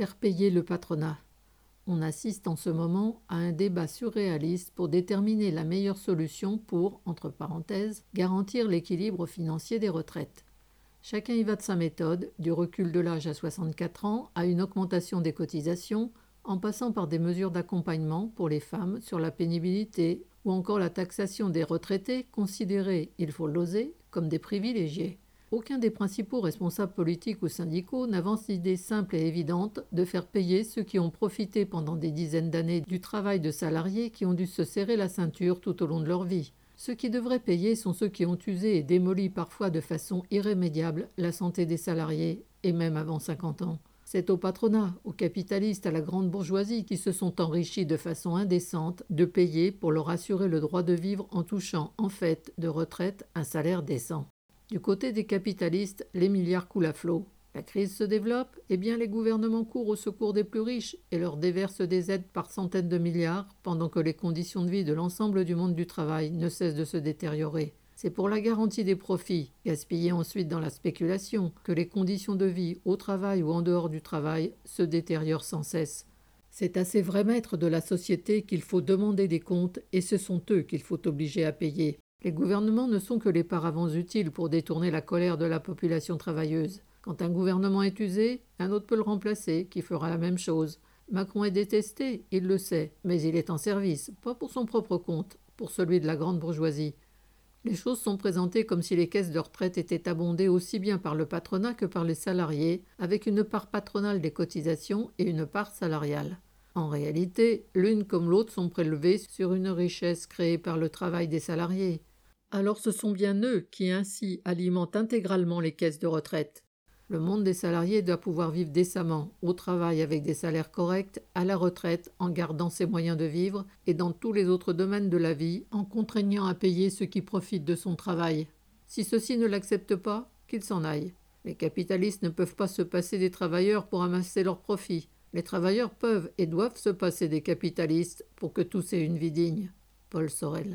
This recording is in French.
Faire payer le patronat. On assiste en ce moment à un débat surréaliste pour déterminer la meilleure solution pour, entre parenthèses, garantir l'équilibre financier des retraites. Chacun y va de sa méthode, du recul de l'âge à 64 ans à une augmentation des cotisations, en passant par des mesures d'accompagnement pour les femmes sur la pénibilité ou encore la taxation des retraités considérés, il faut l'oser, comme des privilégiés. Aucun des principaux responsables politiques ou syndicaux n'avance l'idée simple et évidente de faire payer ceux qui ont profité pendant des dizaines d'années du travail de salariés qui ont dû se serrer la ceinture tout au long de leur vie. Ceux qui devraient payer sont ceux qui ont usé et démoli parfois de façon irrémédiable la santé des salariés, et même avant 50 ans. C'est au patronat, aux capitalistes, à la grande bourgeoisie qui se sont enrichis de façon indécente de payer pour leur assurer le droit de vivre en touchant en fait de retraite un salaire décent. Du côté des capitalistes, les milliards coulent à flot. La crise se développe, et bien les gouvernements courent au secours des plus riches et leur déversent des aides par centaines de milliards, pendant que les conditions de vie de l'ensemble du monde du travail ne cessent de se détériorer. C'est pour la garantie des profits, gaspillés ensuite dans la spéculation, que les conditions de vie au travail ou en dehors du travail se détériorent sans cesse. C'est à ces vrais maîtres de la société qu'il faut demander des comptes et ce sont eux qu'il faut obliger à payer. Les gouvernements ne sont que les paravents utiles pour détourner la colère de la population travailleuse. Quand un gouvernement est usé, un autre peut le remplacer, qui fera la même chose. Macron est détesté, il le sait, mais il est en service, pas pour son propre compte, pour celui de la grande bourgeoisie. Les choses sont présentées comme si les caisses de retraite étaient abondées aussi bien par le patronat que par les salariés, avec une part patronale des cotisations et une part salariale. En réalité, l'une comme l'autre sont prélevées sur une richesse créée par le travail des salariés alors ce sont bien eux qui ainsi alimentent intégralement les caisses de retraite. Le monde des salariés doit pouvoir vivre décemment, au travail avec des salaires corrects, à la retraite en gardant ses moyens de vivre et dans tous les autres domaines de la vie en contraignant à payer ceux qui profitent de son travail. Si ceux-ci ne l'acceptent pas, qu'ils s'en aillent. Les capitalistes ne peuvent pas se passer des travailleurs pour amasser leurs profits. Les travailleurs peuvent et doivent se passer des capitalistes pour que tous aient une vie digne. Paul Sorel.